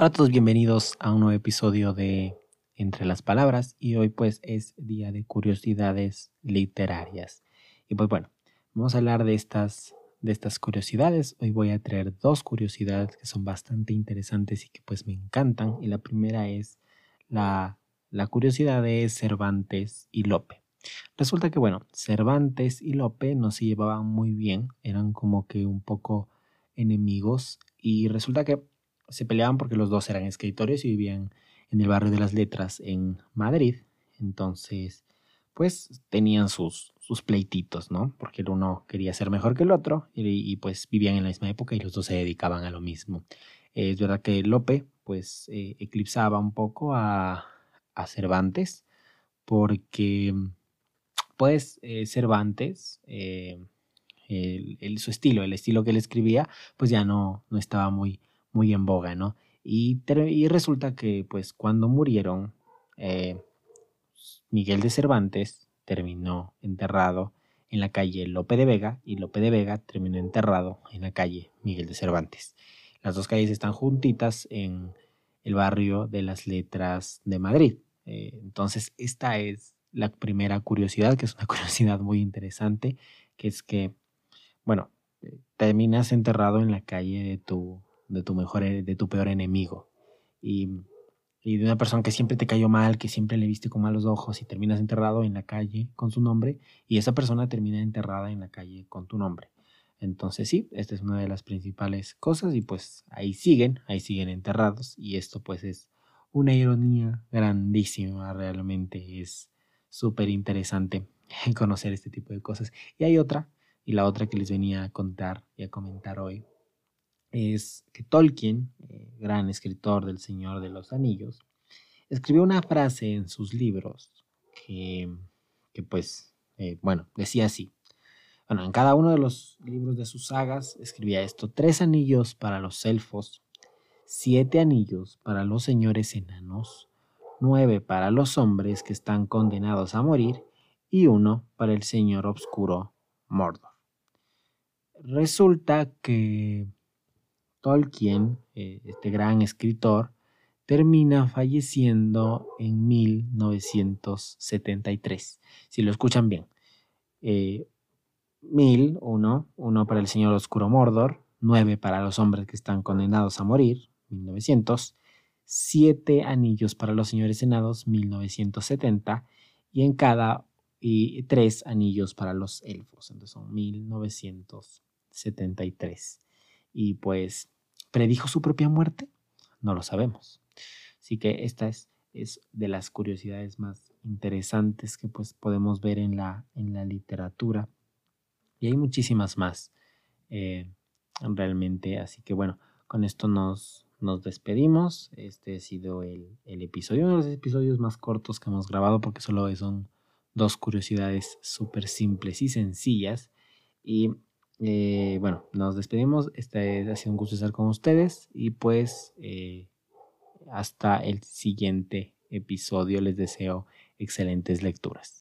Hola a todos, bienvenidos a un nuevo episodio de Entre las Palabras y hoy pues es día de curiosidades literarias. Y pues bueno, vamos a hablar de estas, de estas curiosidades. Hoy voy a traer dos curiosidades que son bastante interesantes y que pues me encantan. Y la primera es la, la curiosidad de Cervantes y Lope. Resulta que bueno, Cervantes y Lope no se llevaban muy bien, eran como que un poco enemigos y resulta que se peleaban porque los dos eran escritores y vivían en el barrio de las letras en Madrid. Entonces, pues tenían sus, sus pleititos, ¿no? Porque el uno quería ser mejor que el otro y, pues vivían en la misma época y los dos se dedicaban a lo mismo. es verdad que Lope pues eh, eclipsaba un poco a, a Cervantes porque pues eh, Cervantes, eh, el, su estilo, el estilo que él escribía, pues ya no, no estaba muy, muy en boga, ¿no? Y, y resulta que, pues, cuando murieron, eh, Miguel de Cervantes terminó enterrado en la calle Lope de Vega y Lope de Vega terminó enterrado en la calle Miguel de Cervantes. Las dos calles están juntitas en el barrio de las letras de Madrid. Eh, entonces, esta es la primera curiosidad, que es una curiosidad muy interesante, que es que, bueno, eh, terminas enterrado en la calle de tu de tu mejor, e, de tu peor enemigo. Y, y de una persona que siempre te cayó mal, que siempre le viste con malos ojos y terminas enterrado en la calle con su nombre y esa persona termina enterrada en la calle con tu nombre. Entonces sí, esta es una de las principales cosas y pues ahí siguen, ahí siguen enterrados y esto pues es una ironía grandísima, realmente es súper interesante conocer este tipo de cosas. Y hay otra, y la otra que les venía a contar y a comentar hoy, es que Tolkien, eh, gran escritor del Señor de los Anillos, escribió una frase en sus libros que, que pues, eh, bueno, decía así. Bueno, en cada uno de los libros de sus sagas escribía esto, tres anillos para los elfos, siete anillos para los señores enanos, nueve para los hombres que están condenados a morir y uno para el señor obscuro Mordor. Resulta que Tolkien, eh, este gran escritor, termina falleciendo en 1973. Si lo escuchan bien. Eh, mil, uno, uno para el Señor Oscuro Mordor, nueve para los hombres que están condenados a morir, 1900, siete anillos para los señores senados, 1970, y en cada y tres anillos para los elfos, entonces son 1973 y pues predijo su propia muerte? No lo sabemos. Así que esta es, es de las curiosidades más interesantes que pues podemos ver en la, en la literatura. Y hay muchísimas más eh, realmente. Así que bueno, con esto nos, nos despedimos. Este ha sido el, el, episodio, uno de los episodios más cortos que hemos grabado porque solo son dos curiosidades súper simples y sencillas. Y eh, bueno, nos despedimos. Este ha sido un gusto estar con ustedes y pues eh, hasta el siguiente episodio les deseo excelentes lecturas.